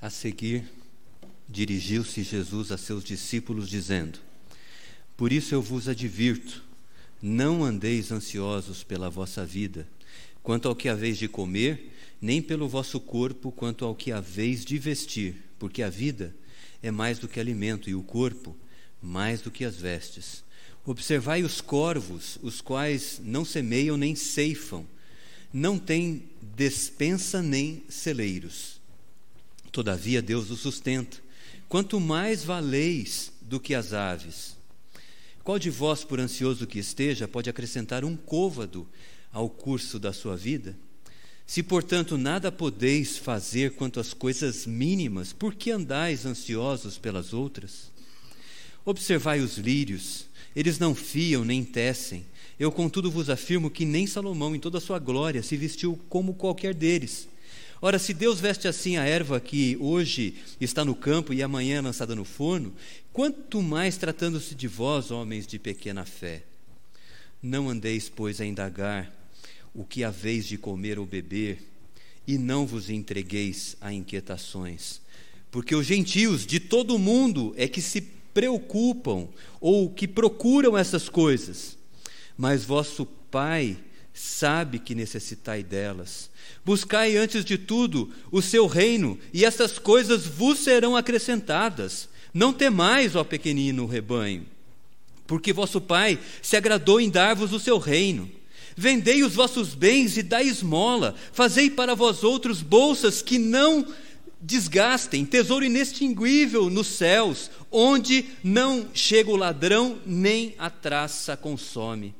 A seguir, dirigiu-se Jesus a seus discípulos, dizendo: Por isso eu vos advirto, não andeis ansiosos pela vossa vida, quanto ao que haveis de comer, nem pelo vosso corpo, quanto ao que haveis de vestir, porque a vida é mais do que alimento, e o corpo mais do que as vestes. Observai os corvos, os quais não semeiam nem ceifam, não têm despensa nem celeiros Todavia Deus o sustenta. Quanto mais valeis do que as aves. Qual de vós, por ansioso que esteja, pode acrescentar um côvado ao curso da sua vida? Se, portanto, nada podeis fazer quanto às coisas mínimas, por que andais ansiosos pelas outras? Observai os lírios, eles não fiam nem tecem. Eu, contudo, vos afirmo que nem Salomão, em toda a sua glória, se vestiu como qualquer deles. Ora, se Deus veste assim a erva que hoje está no campo e amanhã é lançada no forno, quanto mais tratando-se de vós, homens de pequena fé. Não andeis, pois, a indagar o que haveis de comer ou beber, e não vos entregueis a inquietações, porque os gentios de todo o mundo é que se preocupam ou que procuram essas coisas, mas vosso Pai sabe que necessitai delas. Buscai antes de tudo o seu reino, e essas coisas vos serão acrescentadas. Não temais, ó pequenino rebanho, porque vosso Pai se agradou em dar-vos o seu reino. Vendei os vossos bens e dai esmola, fazei para vós outros bolsas que não desgastem, tesouro inextinguível nos céus, onde não chega o ladrão, nem a traça consome.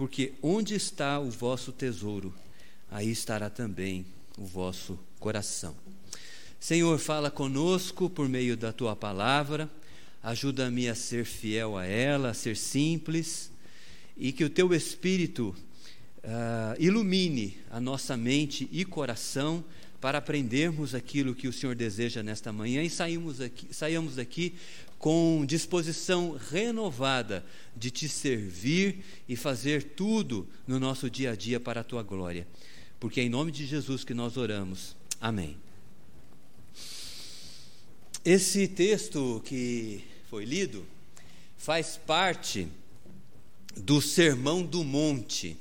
Porque onde está o vosso tesouro, aí estará também o vosso coração. Senhor, fala conosco por meio da tua palavra, ajuda-me a ser fiel a ela, a ser simples, e que o teu Espírito uh, ilumine a nossa mente e coração para aprendermos aquilo que o Senhor deseja nesta manhã. E saímos aqui, saímos daqui com disposição renovada de te servir e fazer tudo no nosso dia a dia para a tua glória porque é em nome de Jesus que nós oramos. Amém. Esse texto que foi lido faz parte do Sermão do Monte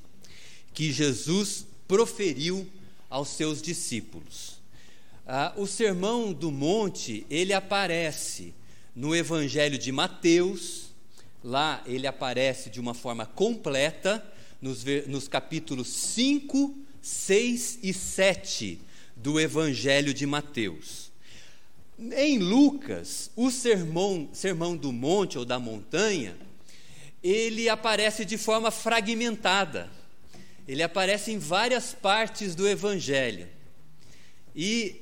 que Jesus proferiu aos seus discípulos. Ah, o Sermão do Monte, ele aparece no Evangelho de Mateus, lá ele aparece de uma forma completa, nos, nos capítulos 5 6 e 7 do Evangelho de Mateus. Em Lucas, o sermão, sermão do monte ou da montanha, ele aparece de forma fragmentada. Ele aparece em várias partes do Evangelho. E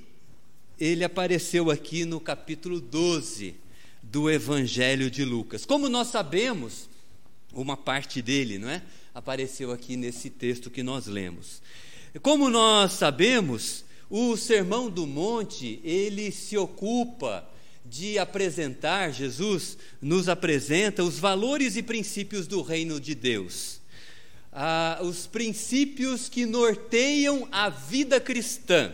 ele apareceu aqui no capítulo 12 do Evangelho de Lucas. Como nós sabemos, uma parte dele, não é? Apareceu aqui nesse texto que nós lemos. Como nós sabemos, o Sermão do Monte, ele se ocupa de apresentar, Jesus nos apresenta os valores e princípios do reino de Deus. Ah, os princípios que norteiam a vida cristã.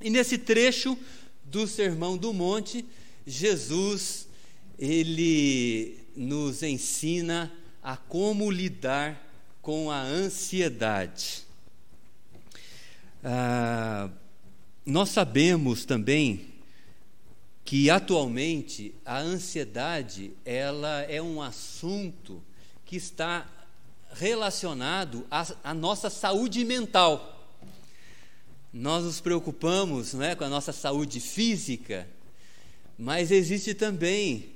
E nesse trecho do Sermão do Monte, Jesus ele nos ensina a como lidar com a ansiedade. Ah, nós sabemos também que atualmente a ansiedade ela é um assunto que está relacionado à, à nossa saúde mental. Nós nos preocupamos não é, com a nossa saúde física, mas existe também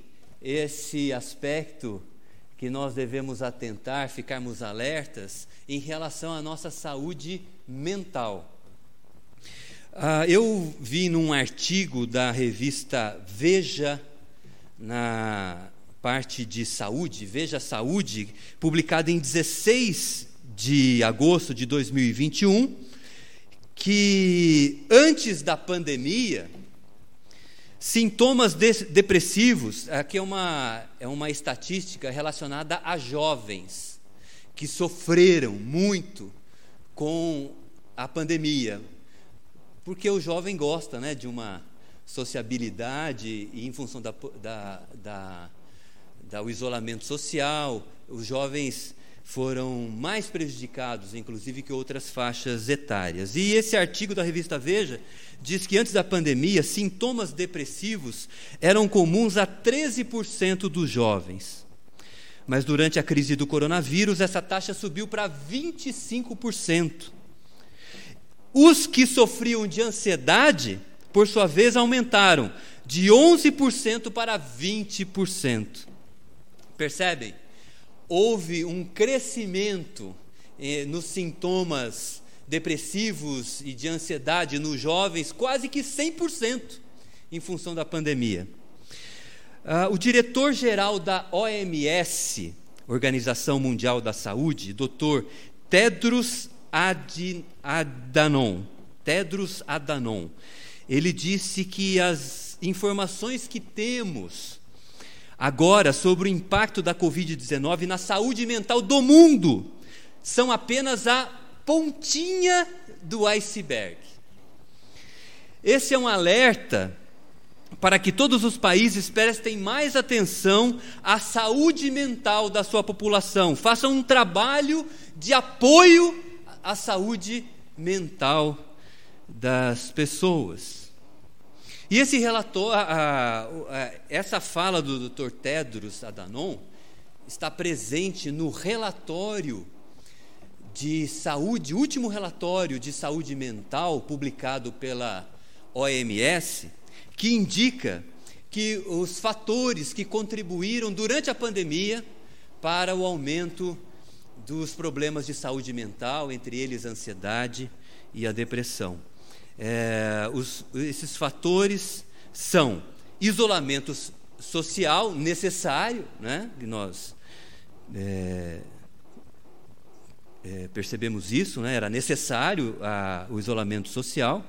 esse aspecto que nós devemos atentar, ficarmos alertas em relação à nossa saúde mental. Ah, eu vi num artigo da revista Veja, na parte de saúde, Veja Saúde, publicado em 16 de agosto de 2021, que antes da pandemia, sintomas de depressivos, aqui é uma, é uma estatística relacionada a jovens que sofreram muito com a pandemia, porque o jovem gosta né, de uma sociabilidade e em função da, da, da, da isolamento social, os jovens foram mais prejudicados, inclusive, que outras faixas etárias. E esse artigo da revista Veja diz que antes da pandemia, sintomas depressivos eram comuns a 13% dos jovens. Mas durante a crise do coronavírus, essa taxa subiu para 25%. Os que sofriam de ansiedade, por sua vez, aumentaram de 11% para 20%. Percebem? Houve um crescimento eh, nos sintomas depressivos e de ansiedade nos jovens, quase que 100% em função da pandemia. Ah, o diretor-geral da OMS, Organização Mundial da Saúde, Dr. Tedros Adhanom, Tedros Adhanom, ele disse que as informações que temos agora sobre o impacto da Covid-19 na saúde mental do mundo são apenas a pontinha do iceberg. Esse é um alerta para que todos os países prestem mais atenção à saúde mental da sua população, façam um trabalho de apoio à saúde mental das pessoas. E esse relator, a, a, a, essa fala do Dr. Tedros Adhanom está presente no relatório de saúde, último relatório de saúde mental publicado pela OMS, que indica que os fatores que contribuíram durante a pandemia para o aumento dos problemas de saúde mental, entre eles a ansiedade e a depressão. É, os, esses fatores são isolamento social necessário, né? nós é, é, percebemos isso, né? era necessário a, o isolamento social.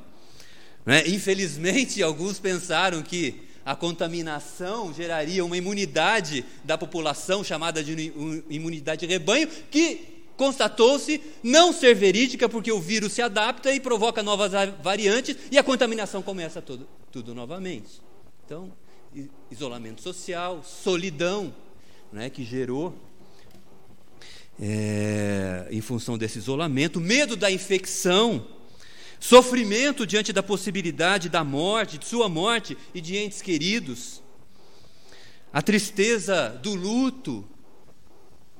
Né? Infelizmente, alguns pensaram que a contaminação geraria uma imunidade da população, chamada de imunidade de rebanho, que constatou-se não ser verídica, porque o vírus se adapta e provoca novas variantes e a contaminação começa tudo, tudo novamente. Então, isolamento social, solidão, né, que gerou, é, em função desse isolamento, medo da infecção, sofrimento diante da possibilidade da morte, de sua morte e de entes queridos, a tristeza do luto,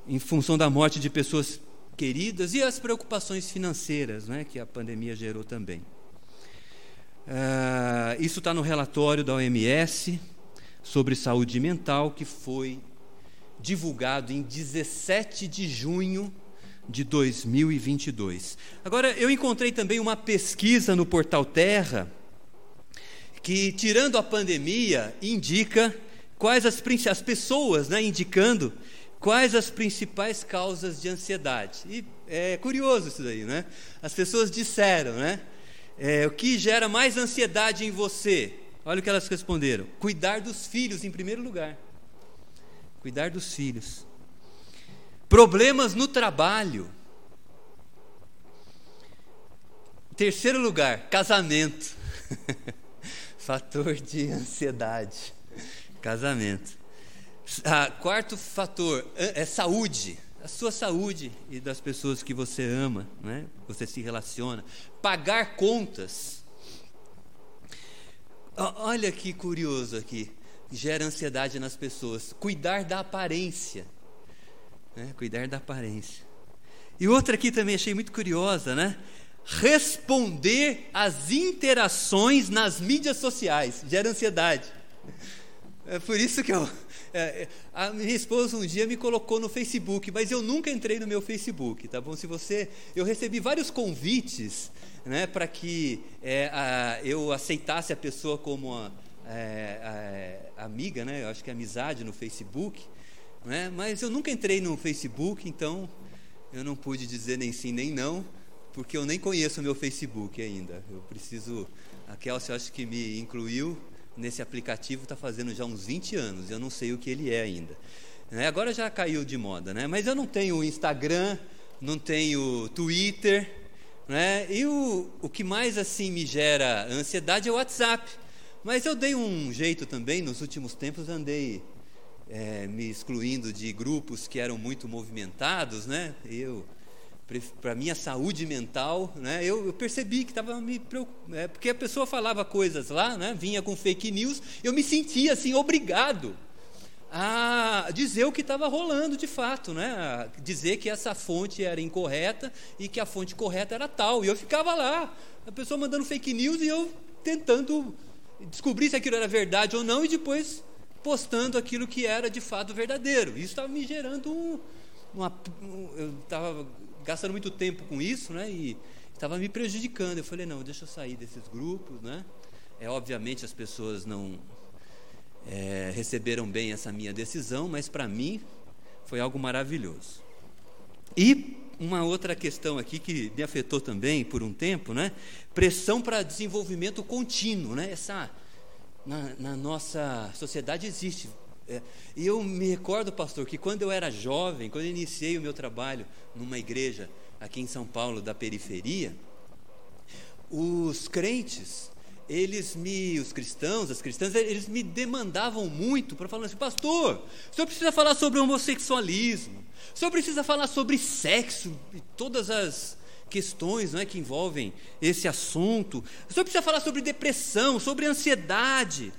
em função da morte de pessoas queridas e as preocupações financeiras né, que a pandemia gerou também. Uh, isso está no relatório da OMS sobre saúde mental que foi divulgado em 17 de junho de 2022. Agora, eu encontrei também uma pesquisa no portal Terra que, tirando a pandemia, indica quais as, as pessoas, né, indicando Quais as principais causas de ansiedade? E é curioso isso daí, né? As pessoas disseram, né? É, o que gera mais ansiedade em você? Olha o que elas responderam: cuidar dos filhos em primeiro lugar. Cuidar dos filhos. Problemas no trabalho. Terceiro lugar, casamento. Fator de ansiedade. Casamento. Ah, quarto fator é, é saúde, a sua saúde e das pessoas que você ama, né? você se relaciona. Pagar contas. Olha que curioso aqui, gera ansiedade nas pessoas. Cuidar da aparência. Né? Cuidar da aparência. E outra aqui também achei muito curiosa, né? Responder às interações nas mídias sociais gera ansiedade. É por isso que eu, é, é, a minha esposa um dia me colocou no Facebook, mas eu nunca entrei no meu Facebook, tá bom? Se você, eu recebi vários convites, né, para que é, a, eu aceitasse a pessoa como a, é, a, amiga, né? Eu acho que é amizade no Facebook, né? Mas eu nunca entrei no Facebook, então eu não pude dizer nem sim nem não, porque eu nem conheço o meu Facebook ainda. Eu preciso, a Kelsey acho que me incluiu nesse aplicativo está fazendo já uns 20 anos, eu não sei o que ele é ainda. Né? Agora já caiu de moda, né? mas eu não tenho Instagram, não tenho Twitter, né? e o, o que mais assim me gera ansiedade é o WhatsApp, Mas eu dei um jeito também, nos últimos tempos andei é, me excluindo de grupos que eram muito movimentados, né? Eu, para minha saúde mental, né? Eu, eu percebi que estava me preocupando, é, porque a pessoa falava coisas lá, né? Vinha com fake news, eu me sentia assim obrigado a dizer o que estava rolando de fato, né? A dizer que essa fonte era incorreta e que a fonte correta era tal. E eu ficava lá, a pessoa mandando fake news e eu tentando descobrir se aquilo era verdade ou não e depois postando aquilo que era de fato verdadeiro. Isso estava me gerando um, uma, um, eu estava gastando muito tempo com isso, né? E estava me prejudicando. Eu falei não, deixa eu sair desses grupos, né? É obviamente as pessoas não é, receberam bem essa minha decisão, mas para mim foi algo maravilhoso. E uma outra questão aqui que me afetou também por um tempo, né? Pressão para desenvolvimento contínuo, né? Essa na, na nossa sociedade existe. É, e eu me recordo, pastor, que quando eu era jovem, quando eu iniciei o meu trabalho numa igreja aqui em São Paulo da periferia, os crentes eles me, os cristãos, as cristãs, eles me demandavam muito para falar assim, pastor, o senhor precisa falar sobre homossexualismo, o senhor precisa falar sobre sexo e todas as questões é, que envolvem esse assunto, o senhor precisa falar sobre depressão, sobre ansiedade,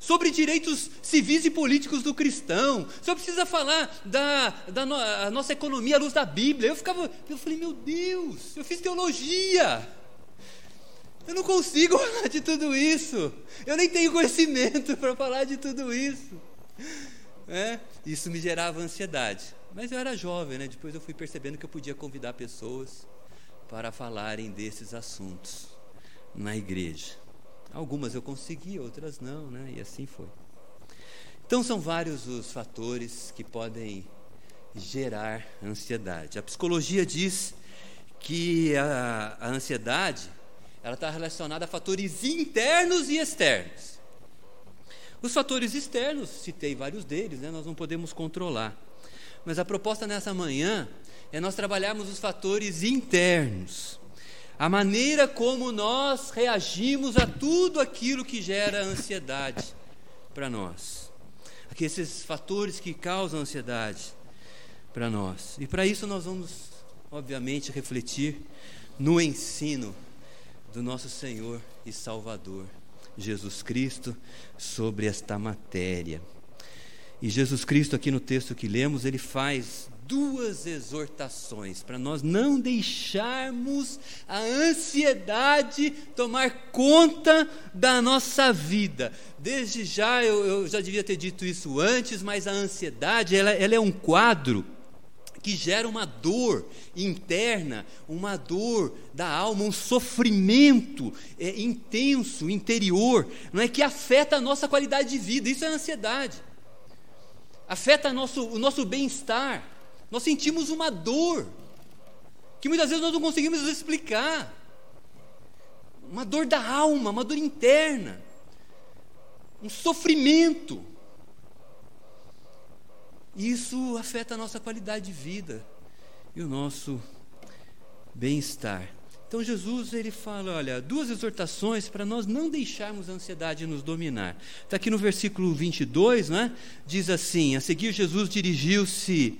sobre direitos civis e políticos do cristão, senhor precisa falar da, da no, nossa economia à luz da Bíblia. Eu ficava, eu falei, meu Deus, eu fiz teologia. Eu não consigo falar de tudo isso. Eu nem tenho conhecimento para falar de tudo isso. É, isso me gerava ansiedade. Mas eu era jovem, né? Depois eu fui percebendo que eu podia convidar pessoas para falarem desses assuntos na igreja. Algumas eu consegui, outras não, né? E assim foi. Então são vários os fatores que podem gerar ansiedade. A psicologia diz que a, a ansiedade ela está relacionada a fatores internos e externos. Os fatores externos, citei vários deles, né, nós não podemos controlar. Mas a proposta nessa manhã é nós trabalharmos os fatores internos. A maneira como nós reagimos a tudo aquilo que gera ansiedade para nós. Aqui esses fatores que causam ansiedade para nós. E para isso nós vamos, obviamente, refletir no ensino do nosso Senhor e Salvador, Jesus Cristo, sobre esta matéria. E Jesus Cristo, aqui no texto que lemos, ele faz duas exortações para nós não deixarmos a ansiedade tomar conta da nossa vida. Desde já, eu, eu já devia ter dito isso antes, mas a ansiedade ela, ela é um quadro que gera uma dor interna, uma dor da alma, um sofrimento é, intenso, interior, não é que afeta a nossa qualidade de vida. Isso é ansiedade. Afeta nosso, o nosso bem-estar. Nós sentimos uma dor que muitas vezes nós não conseguimos explicar. Uma dor da alma, uma dor interna, um sofrimento. Isso afeta a nossa qualidade de vida e o nosso bem-estar. Então Jesus ele fala, olha, duas exortações para nós não deixarmos a ansiedade nos dominar. Está aqui no versículo 22, né? Diz assim: A seguir Jesus dirigiu-se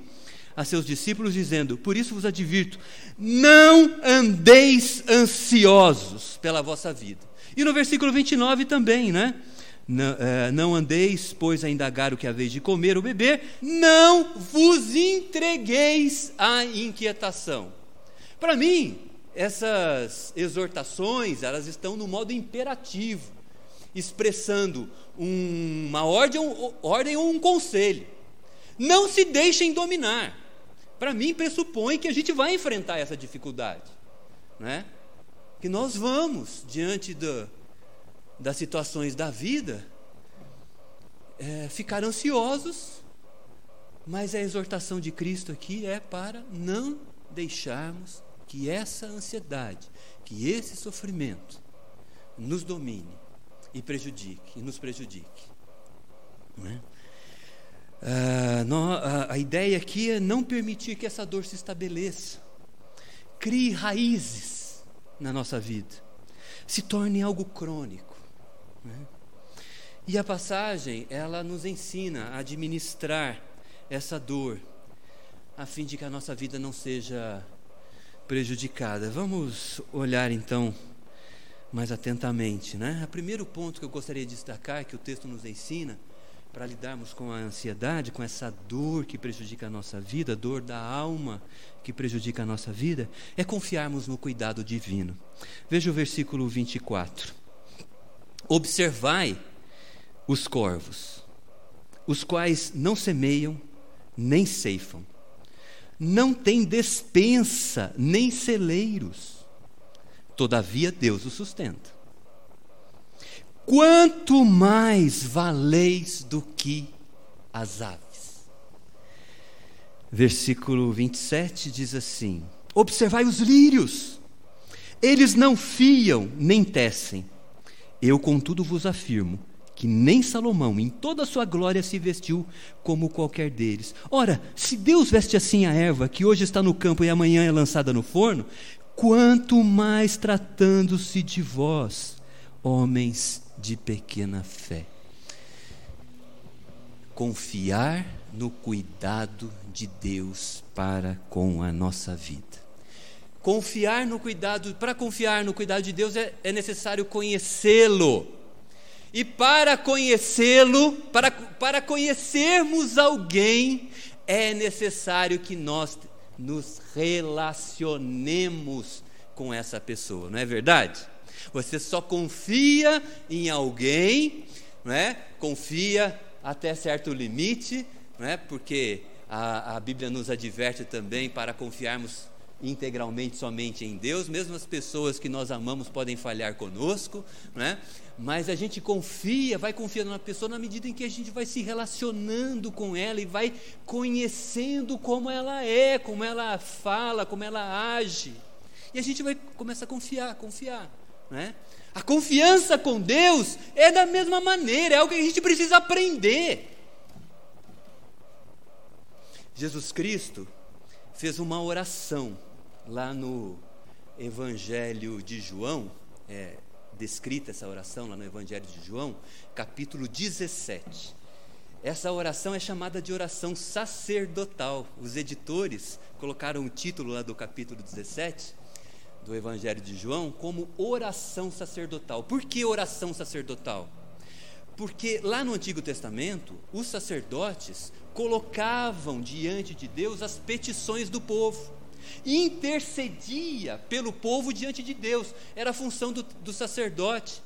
a seus discípulos dizendo: Por isso vos advirto, não andeis ansiosos pela vossa vida. E no versículo 29 também, né? Não, é, não andeis, pois, a indagar o que haveis de comer ou beber, não vos entregueis à inquietação. Para mim, essas exortações, elas estão no modo imperativo, expressando uma ordem ou um conselho. Não se deixem dominar. Para mim, pressupõe que a gente vai enfrentar essa dificuldade. Né? Que nós vamos, diante do, das situações da vida, é, ficar ansiosos, mas a exortação de Cristo aqui é para não deixarmos que essa ansiedade, que esse sofrimento nos domine e prejudique, e nos prejudique. Não é? Ah, não, a, a ideia aqui é não permitir que essa dor se estabeleça, crie raízes na nossa vida, se torne algo crônico. Né? E a passagem, ela nos ensina a administrar essa dor, a fim de que a nossa vida não seja prejudicada. Vamos olhar então mais atentamente, né? O primeiro ponto que eu gostaria de destacar que o texto nos ensina para lidarmos com a ansiedade, com essa dor que prejudica a nossa vida, dor da alma que prejudica a nossa vida, é confiarmos no cuidado divino. Veja o versículo 24. Observai os corvos, os quais não semeiam nem ceifam, não têm despensa nem celeiros, todavia Deus os sustenta. Quanto mais valeis do que as aves. Versículo 27 diz assim: Observai os lírios, eles não fiam nem tecem. Eu, contudo, vos afirmo que nem Salomão, em toda a sua glória, se vestiu como qualquer deles. Ora, se Deus veste assim a erva, que hoje está no campo e amanhã é lançada no forno, quanto mais tratando-se de vós, homens de pequena fé. Confiar no cuidado de Deus para com a nossa vida. Confiar no cuidado, para confiar no cuidado de Deus é, é necessário conhecê-lo e para conhecê-lo, para, para conhecermos alguém, é necessário que nós nos relacionemos com essa pessoa, não é verdade? Você só confia em alguém, não é? confia até certo limite, não é? porque a, a Bíblia nos adverte também para confiarmos integralmente somente em Deus, mesmo as pessoas que nós amamos podem falhar conosco, né? mas a gente confia, vai confiando na pessoa na medida em que a gente vai se relacionando com ela e vai conhecendo como ela é, como ela fala, como ela age. E a gente vai começar a confiar, confiar. Né? A confiança com Deus é da mesma maneira, é algo que a gente precisa aprender. Jesus Cristo fez uma oração lá no Evangelho de João, é, descrita essa oração lá no Evangelho de João, capítulo 17. Essa oração é chamada de oração sacerdotal. Os editores colocaram o título lá do capítulo 17 do Evangelho de João como oração sacerdotal. Por que oração sacerdotal? Porque lá no Antigo Testamento, os sacerdotes colocavam diante de Deus as petições do povo intercedia pelo povo diante de Deus, era a função do, do sacerdote.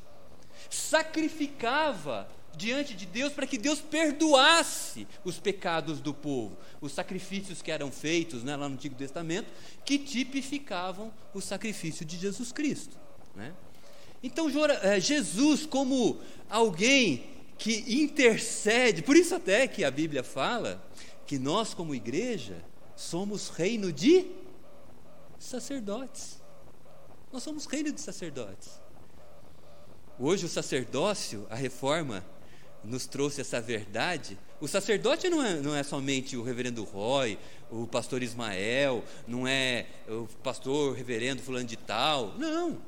Sacrificava diante de Deus para que Deus perdoasse os pecados do povo, os sacrifícios que eram feitos né, lá no Antigo Testamento, que tipificavam o sacrifício de Jesus Cristo. Né? Então, eh, Jesus, como alguém que intercede, por isso até que a Bíblia fala que nós, como igreja, somos reino de sacerdotes. Nós somos reino de sacerdotes. Hoje o sacerdócio, a reforma, nos trouxe essa verdade. O sacerdote não é, não é somente o reverendo Roy, o pastor Ismael, não é o pastor reverendo fulano de tal. Não.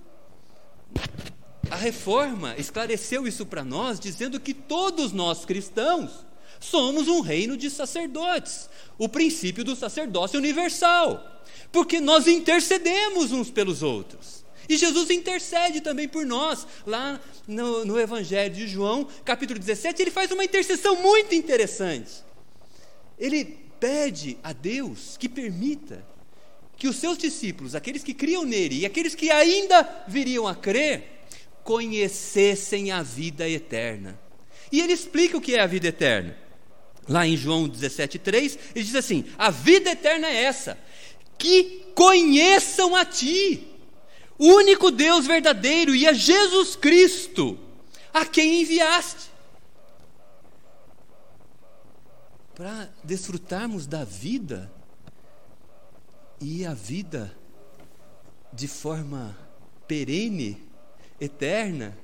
A reforma esclareceu isso para nós, dizendo que todos nós cristãos somos um reino de sacerdotes. O princípio do sacerdócio universal porque nós intercedemos uns pelos outros. E Jesus intercede também por nós. Lá no, no, Evangelho de João, capítulo 17, ele faz uma intercessão muito interessante. Ele pede a Deus que permita que os seus discípulos, aqueles que criam nele e aqueles que ainda viriam a crer, conhecessem a vida eterna. E ele explica o que é a vida eterna. Lá em João 17,3, ele diz assim: A vida eterna é essa, que conheçam a Ti, o único Deus verdadeiro, e a Jesus Cristo, a quem enviaste. Para desfrutarmos da vida, e a vida de forma perene, eterna,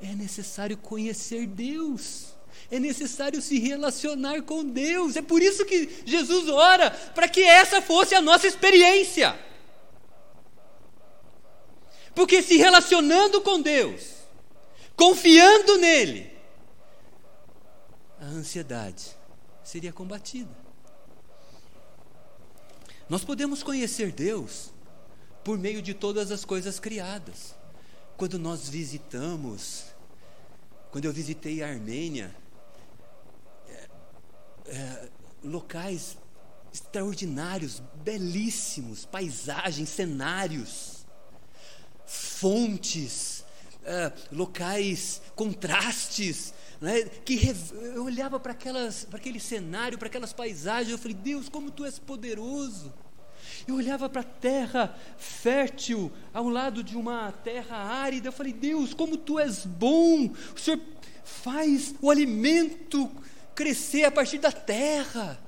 é necessário conhecer Deus é necessário se relacionar com Deus. É por isso que Jesus ora, para que essa fosse a nossa experiência. Porque se relacionando com Deus, confiando nele, ansiedade seria combatida. Nós podemos conhecer Deus por meio de todas as coisas criadas. Quando nós visitamos, quando eu visitei a Armênia, é, é, locais extraordinários, belíssimos, paisagens, cenários, fontes, é, locais, contrastes, né, que eu olhava para aquele cenário, para aquelas paisagens, eu falei, Deus, como tu és poderoso. Eu olhava para a terra fértil, ao lado de uma terra árida. Eu falei, Deus, como tu és bom. O Senhor faz o alimento crescer a partir da terra.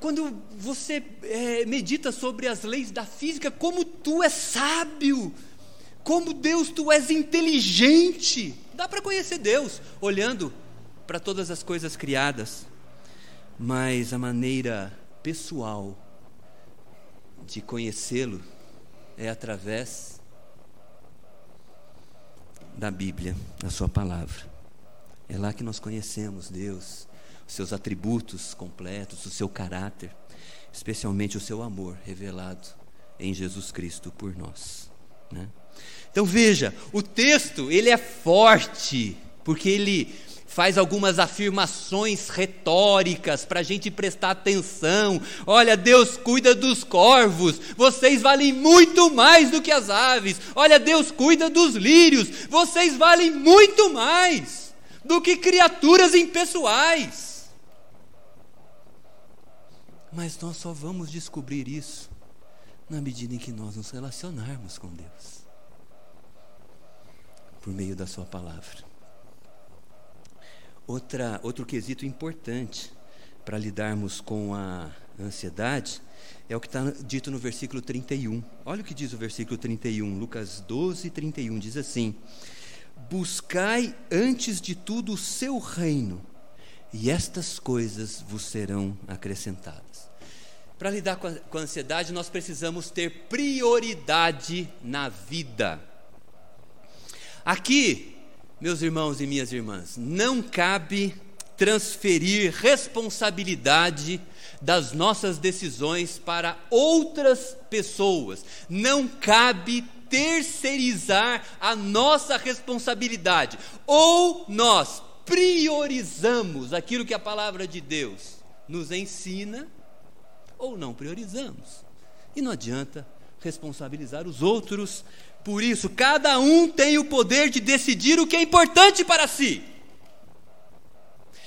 Quando você é, medita sobre as leis da física, como tu és sábio. Como Deus, tu és inteligente. Dá para conhecer Deus olhando para todas as coisas criadas. Mas a maneira pessoal de conhecê-lo é através da Bíblia, da Sua palavra. É lá que nós conhecemos Deus, seus atributos completos, o seu caráter, especialmente o seu amor revelado em Jesus Cristo por nós. Né? Então veja, o texto ele é forte porque ele faz algumas afirmações retóricas para a gente prestar atenção. Olha, Deus cuida dos corvos, vocês valem muito mais do que as aves. Olha, Deus cuida dos lírios, vocês valem muito mais do que criaturas impessoais. Mas nós só vamos descobrir isso na medida em que nós nos relacionarmos com Deus por meio da Sua palavra. Outra, outro quesito importante para lidarmos com a ansiedade é o que está dito no versículo 31. Olha o que diz o versículo 31, Lucas 12, 31, diz assim: Buscai antes de tudo o seu reino, e estas coisas vos serão acrescentadas. Para lidar com a, ansiedade, nós precisamos ter prioridade na vida. Aqui, meus irmãos e minhas irmãs, não cabe transferir responsabilidade das nossas decisões para outras pessoas. Não cabe terceirizar a nossa responsabilidade. Ou nós priorizamos aquilo que a palavra de Deus nos ensina, ou não priorizamos. E não adianta responsabilizar os outros por isso, cada um tem o poder de decidir o que é importante para si.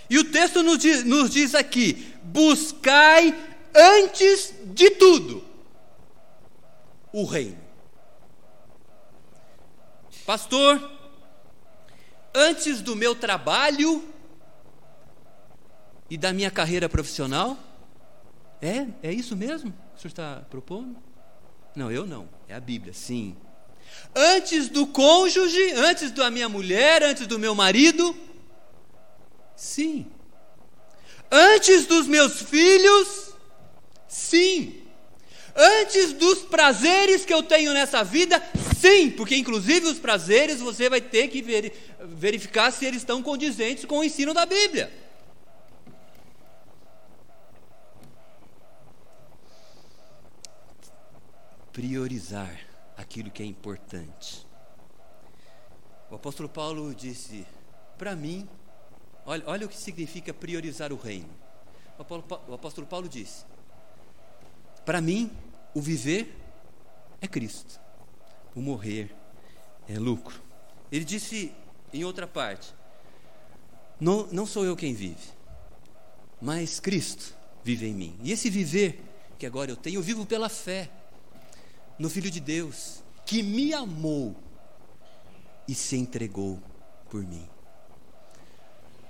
E o texto nos diz, nos diz aqui: buscai antes de tudo o reino. Pastor, antes do meu trabalho e da minha carreira profissional? É, é isso mesmo que o senhor está propondo? Não, eu não. É a Bíblia, sim. Antes do cônjuge, antes da minha mulher, antes do meu marido? Sim. Antes dos meus filhos? Sim. Antes dos prazeres que eu tenho nessa vida? Sim, porque inclusive os prazeres você vai ter que verificar se eles estão condizentes com o ensino da Bíblia. Priorizar aquilo que é importante. O apóstolo Paulo disse: para mim, olha, olha o que significa priorizar o reino. O apóstolo, o apóstolo Paulo disse: para mim, o viver é Cristo, o morrer é lucro. Ele disse em outra parte: não, não sou eu quem vive, mas Cristo vive em mim. E esse viver que agora eu tenho, eu vivo pela fé no Filho de Deus, que me amou e se entregou por mim.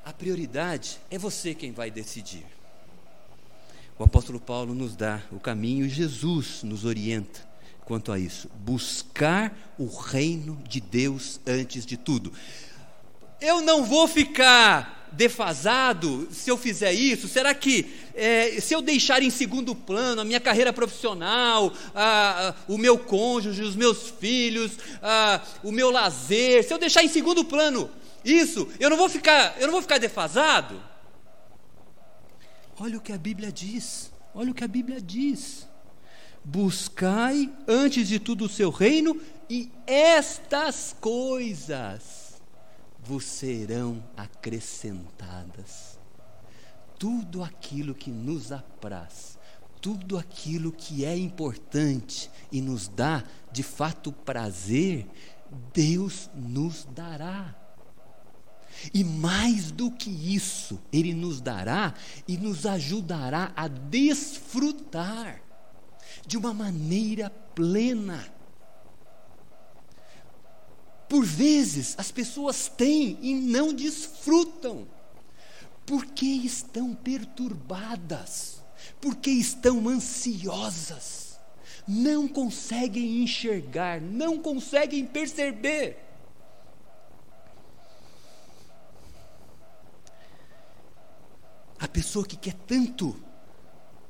A prioridade é você quem vai decidir. O apóstolo Paulo nos dá o caminho e Jesus nos orienta quanto a isso. Buscar o reino de Deus antes de tudo. Eu não vou ficar defasado se eu fizer isso? Será que é, se eu deixar em segundo plano a minha carreira profissional, a, a, o meu cônjuge, os meus filhos, a, o meu lazer, se eu deixar em segundo plano isso, eu não vou ficar, eu não vou ficar defasado? Olha o que a Bíblia diz. Olha o que a Bíblia diz. Buscai antes de tudo o seu reino, e estas coisas vos serão acrescentadas. Tudo aquilo que nos apraz, tudo aquilo que é importante e nos dá de fato prazer, Deus nos dará. E mais do que isso, Ele nos dará e nos ajudará a desfrutar de uma maneira plena. Por vezes as pessoas têm e não desfrutam, porque estão perturbadas, porque estão ansiosas, não conseguem enxergar, não conseguem perceber. A pessoa que quer tanto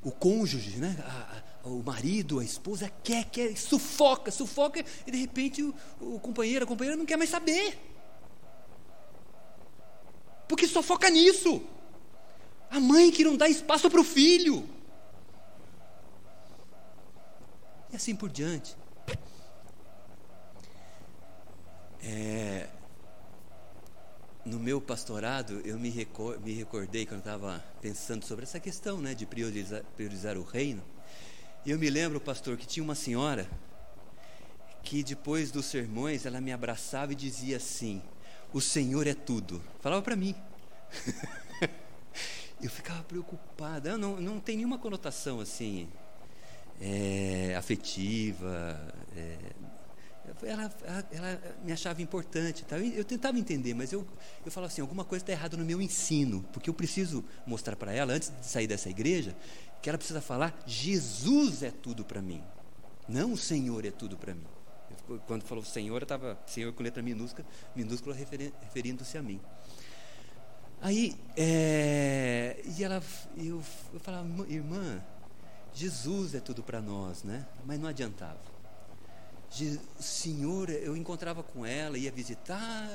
o cônjuge, né? A, o marido, a esposa quer, quer, sufoca, sufoca, e de repente o, o companheiro, a companheira não quer mais saber. Porque só foca nisso. A mãe que não dá espaço para o filho. E assim por diante. É, no meu pastorado, eu me, recor me recordei quando estava pensando sobre essa questão né, de priorizar, priorizar o reino. Eu me lembro, pastor, que tinha uma senhora que depois dos sermões ela me abraçava e dizia assim: O Senhor é tudo. Falava para mim. eu ficava preocupada. Não, não tem nenhuma conotação assim é, afetiva, é, ela, ela, ela, me achava importante. Tá? Eu, tentava entender, mas eu, eu falava assim: alguma coisa está errada no meu ensino, porque eu preciso mostrar para ela, antes de sair dessa igreja, que ela precisa falar: Jesus é tudo para mim, não o Senhor é tudo para mim. Eu, quando falou Senhor, eu estava Senhor com letra minúscula, minúscula referindo-se a mim. Aí, é, e ela, eu, eu falava, irmã, Jesus é tudo para nós, né? Mas não adiantava Senhor, eu encontrava com ela, ia visitar,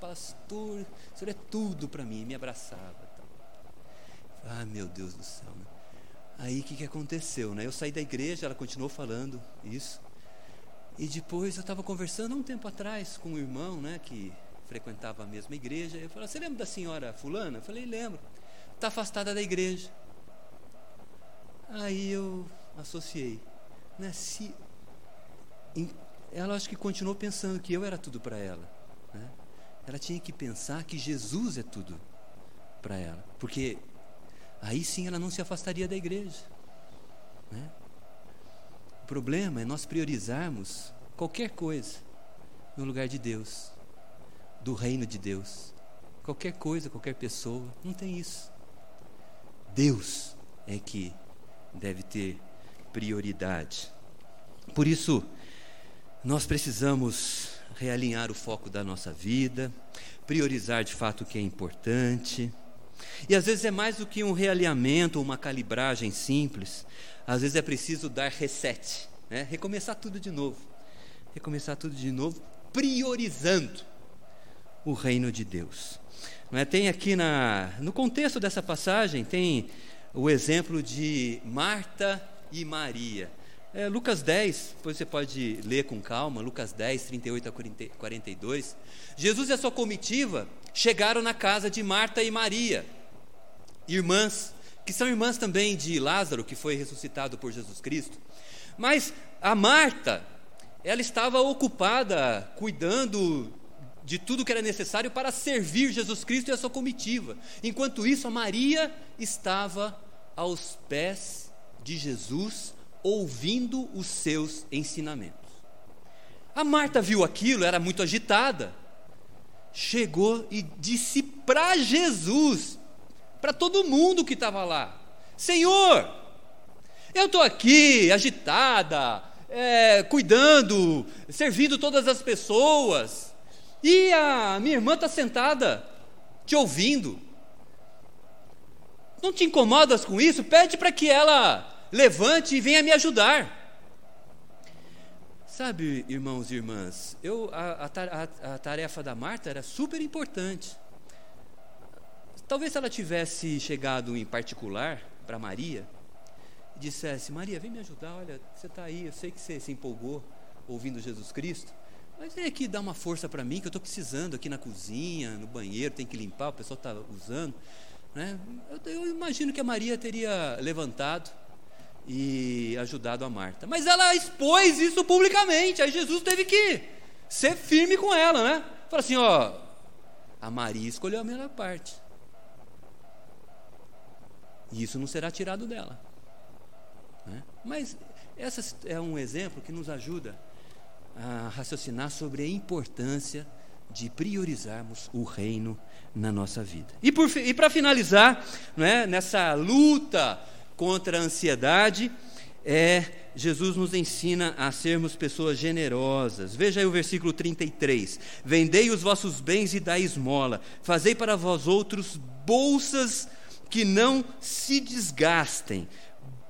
pastor, o senhor é tudo para mim, me abraçava. Ah, meu Deus do céu. Né? Aí o que, que aconteceu? Né? Eu saí da igreja, ela continuou falando isso. E depois eu estava conversando um tempo atrás com um irmão né, que frequentava a mesma igreja. Eu falei: Você lembra da senhora Fulana? Eu falei: Lembro. Está afastada da igreja. Aí eu associei. Né, se, ela acho que continuou pensando que eu era tudo para ela. Né? Ela tinha que pensar que Jesus é tudo para ela, porque aí sim ela não se afastaria da igreja. Né? O problema é nós priorizarmos qualquer coisa no lugar de Deus, do reino de Deus. Qualquer coisa, qualquer pessoa, não tem isso. Deus é que deve ter prioridade. Por isso, nós precisamos realinhar o foco da nossa vida, priorizar de fato o que é importante. E às vezes é mais do que um realinhamento uma calibragem simples, às vezes é preciso dar reset, né? recomeçar tudo de novo. Recomeçar tudo de novo, priorizando o reino de Deus. Não é? Tem aqui na, no contexto dessa passagem, tem o exemplo de Marta e Maria. É, Lucas 10, depois você pode ler com calma, Lucas 10, 38 a 42. Jesus e a sua comitiva chegaram na casa de Marta e Maria, irmãs, que são irmãs também de Lázaro, que foi ressuscitado por Jesus Cristo. Mas a Marta, ela estava ocupada cuidando de tudo que era necessário para servir Jesus Cristo e a sua comitiva. Enquanto isso, a Maria estava aos pés de Jesus, ouvindo os seus ensinamentos. A Marta viu aquilo, era muito agitada. Chegou e disse para Jesus, para todo mundo que estava lá: Senhor, eu estou aqui agitada, é, cuidando, servindo todas as pessoas, e a minha irmã está sentada, te ouvindo. Não te incomodas com isso? Pede para que ela levante e venha me ajudar. Sabe, irmãos e irmãs, eu, a, a, a tarefa da Marta era super importante. Talvez se ela tivesse chegado em particular para Maria e dissesse: Maria, vem me ajudar, olha, você está aí, eu sei que você se empolgou ouvindo Jesus Cristo, mas vem aqui dar uma força para mim, que eu estou precisando aqui na cozinha, no banheiro, tem que limpar, o pessoal está usando. Né? Eu, eu imagino que a Maria teria levantado e ajudado a Marta. Mas ela expôs isso publicamente, aí Jesus teve que ser firme com ela, né? Fala assim, ó, a Maria escolheu a melhor parte. E isso não será tirado dela. Né? Mas esse é um exemplo que nos ajuda a raciocinar sobre a importância de priorizarmos o reino na nossa vida. E, e para finalizar, né, nessa luta contra a ansiedade, é, Jesus nos ensina a sermos pessoas generosas. Veja aí o versículo 33. Vendei os vossos bens e dai esmola. Fazei para vós outros bolsas que não se desgastem,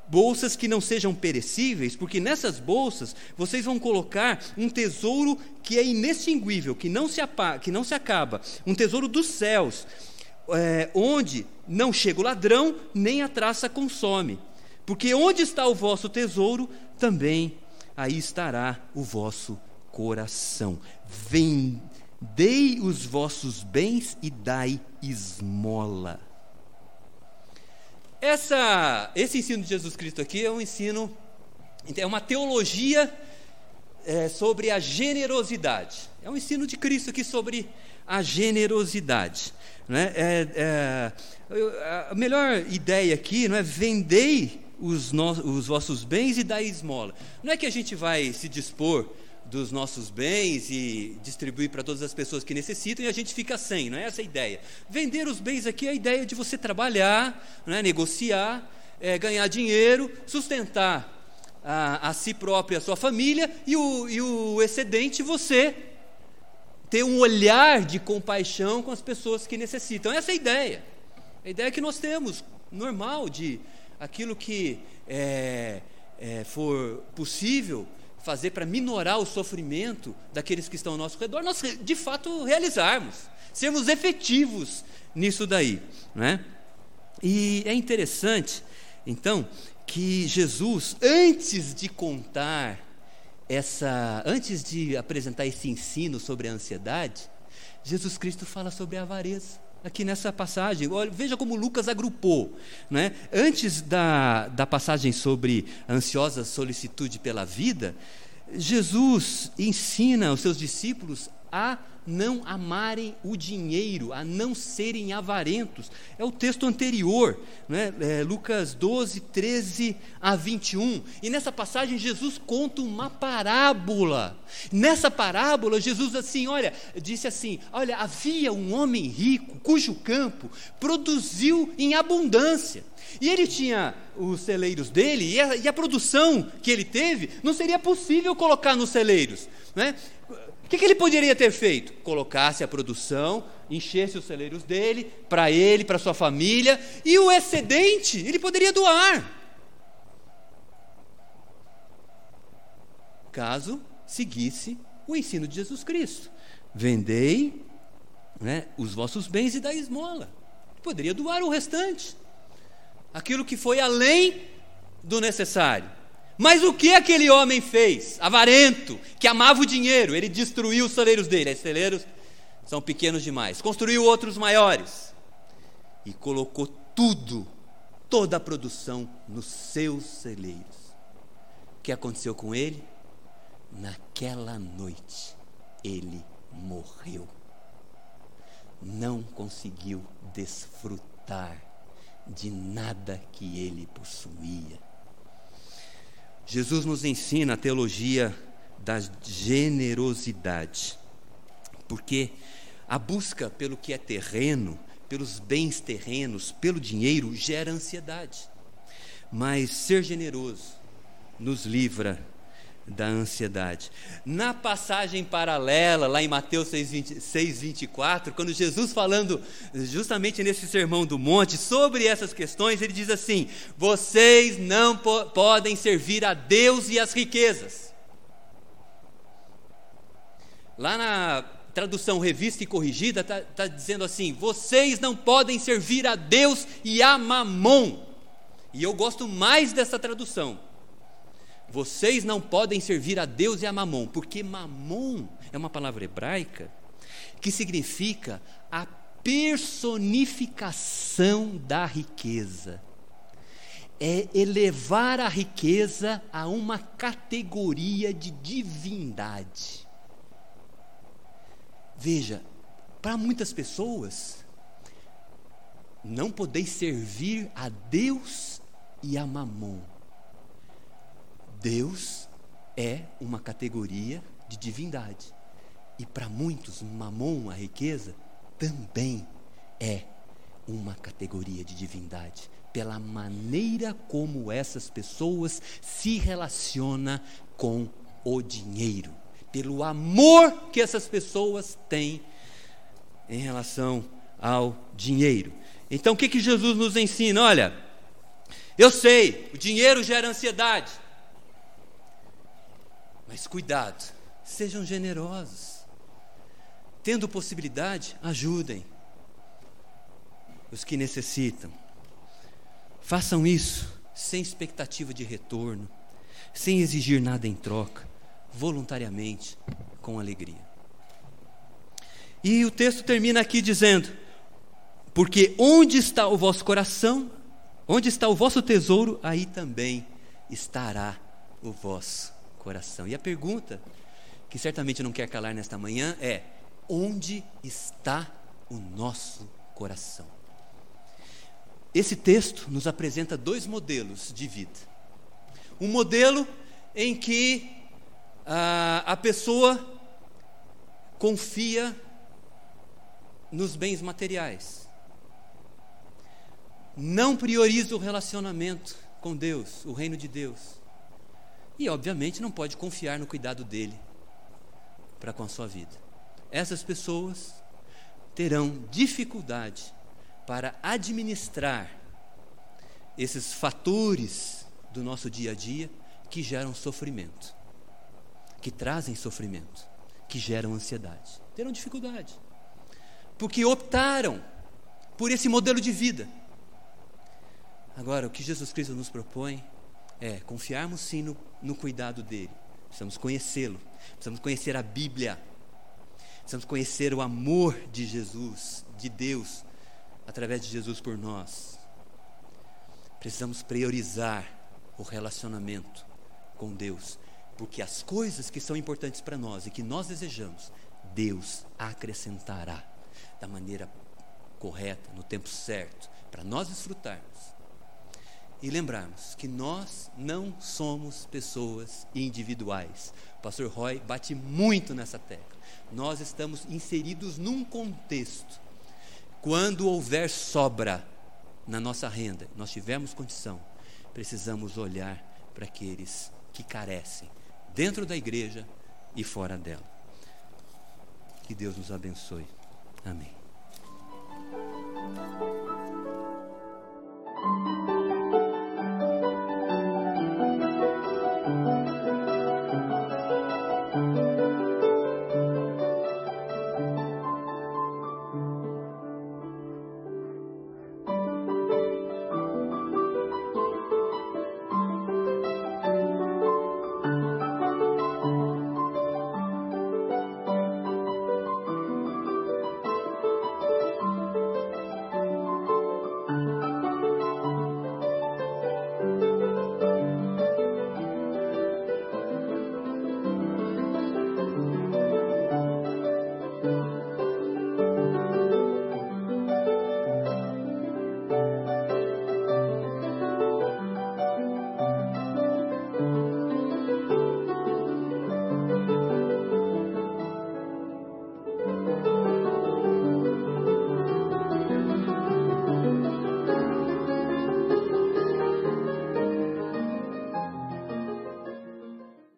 bolsas que não sejam perecíveis, porque nessas bolsas vocês vão colocar um tesouro que é inextinguível, que não se, apa, que não se acaba, um tesouro dos céus, é, onde não chega o ladrão, nem a traça consome. Porque onde está o vosso tesouro, também aí estará o vosso coração. Vendei os vossos bens e dai esmola. Essa, esse ensino de Jesus Cristo aqui é um ensino, é uma teologia é, sobre a generosidade. É um ensino de Cristo aqui sobre a generosidade. Né? É, é, a melhor ideia aqui não é vendei os, no, os vossos bens e dai esmola. Não é que a gente vai se dispor dos nossos bens e distribuir para todas as pessoas que necessitam e a gente fica sem, não é essa a ideia. Vender os bens aqui é a ideia de você trabalhar, é? negociar, é, ganhar dinheiro, sustentar a, a, si próprio e a sua família e o, e o excedente você ter um olhar de compaixão com as pessoas que necessitam. Essa é a ideia. A ideia que nós temos, normal, de aquilo que é, é, for possível fazer para minorar o sofrimento daqueles que estão ao nosso redor, nós de fato realizarmos, sermos efetivos nisso daí. Né? E é interessante, então, que Jesus, antes de contar essa, antes de apresentar esse ensino sobre a ansiedade, Jesus Cristo fala sobre a avareza aqui nessa passagem. Olha, veja como Lucas agrupou. Né? Antes da, da passagem sobre ansiosa solicitude pela vida, Jesus ensina os seus discípulos a não amarem o dinheiro, a não serem avarentos. É o texto anterior, né? é Lucas 12, 13 a 21. E nessa passagem, Jesus conta uma parábola. Nessa parábola, Jesus assim, olha, disse assim: olha, havia um homem rico cujo campo produziu em abundância. E ele tinha os celeiros dele, e a, e a, produção que ele teve não seria possível colocar nos celeiros. Né? O que, que ele poderia ter feito? Colocasse a produção, enchesse os celeiros dele, para ele, para sua família, e o excedente ele poderia doar. Caso seguisse o ensino de Jesus Cristo: vendei né, os vossos bens e dai esmola. Poderia doar o restante, aquilo que foi além do necessário. Mas o que aquele homem fez? Avarento, que amava o dinheiro, ele destruiu os celeiros dele. Os celeiros são pequenos demais. Construiu outros maiores e colocou tudo, toda a produção nos seus celeiros. O que aconteceu com ele? Naquela noite, ele morreu. Não conseguiu desfrutar de nada que ele possuía Jesus nos ensina a teologia da generosidade, porque a busca pelo que é terreno, pelos bens terrenos, pelo dinheiro, gera ansiedade. Mas ser generoso nos livra da ansiedade. Na passagem paralela, lá em Mateus 6,24, quando Jesus falando justamente nesse sermão do monte sobre essas questões, ele diz assim: Vocês não po podem servir a Deus e as riquezas. Lá na tradução revista e corrigida, está tá dizendo assim: Vocês não podem servir a Deus e a mamon E eu gosto mais dessa tradução. Vocês não podem servir a Deus e a Mamon, porque Mamon é uma palavra hebraica que significa a personificação da riqueza. É elevar a riqueza a uma categoria de divindade. Veja, para muitas pessoas, não podeis servir a Deus e a Mamon. Deus é uma categoria de divindade. E para muitos, Mamon, a riqueza, também é uma categoria de divindade, pela maneira como essas pessoas se relacionam com o dinheiro, pelo amor que essas pessoas têm em relação ao dinheiro. Então o que, que Jesus nos ensina? Olha, eu sei, o dinheiro gera ansiedade, mas cuidado, sejam generosos. Tendo possibilidade, ajudem os que necessitam. Façam isso sem expectativa de retorno, sem exigir nada em troca, voluntariamente, com alegria. E o texto termina aqui dizendo: Porque onde está o vosso coração, onde está o vosso tesouro, aí também estará o vosso coração. E a pergunta que certamente não quer calar nesta manhã é: onde está o nosso coração? Esse texto nos apresenta dois modelos de vida. Um modelo em que a, a pessoa confia nos bens materiais, não prioriza o relacionamento com Deus, o reino de Deus, e, obviamente, não pode confiar no cuidado dele para com a sua vida. Essas pessoas terão dificuldade para administrar esses fatores do nosso dia a dia que geram sofrimento, que trazem sofrimento, que geram ansiedade. Terão dificuldade, porque optaram por esse modelo de vida. Agora, o que Jesus Cristo nos propõe é confiarmos sim no, no cuidado dele. Precisamos conhecê-lo, precisamos conhecer a Bíblia, precisamos conhecer o amor de Jesus, de Deus, através de Jesus por nós. Precisamos priorizar o relacionamento com Deus, porque as coisas que são importantes para nós e que nós desejamos, Deus acrescentará da maneira correta, no tempo certo, para nós desfrutarmos e lembrarmos que nós não somos pessoas individuais. O pastor Roy bate muito nessa tecla. Nós estamos inseridos num contexto. Quando houver sobra na nossa renda, nós tivermos condição, precisamos olhar para aqueles que carecem, dentro da igreja e fora dela. Que Deus nos abençoe. Amém.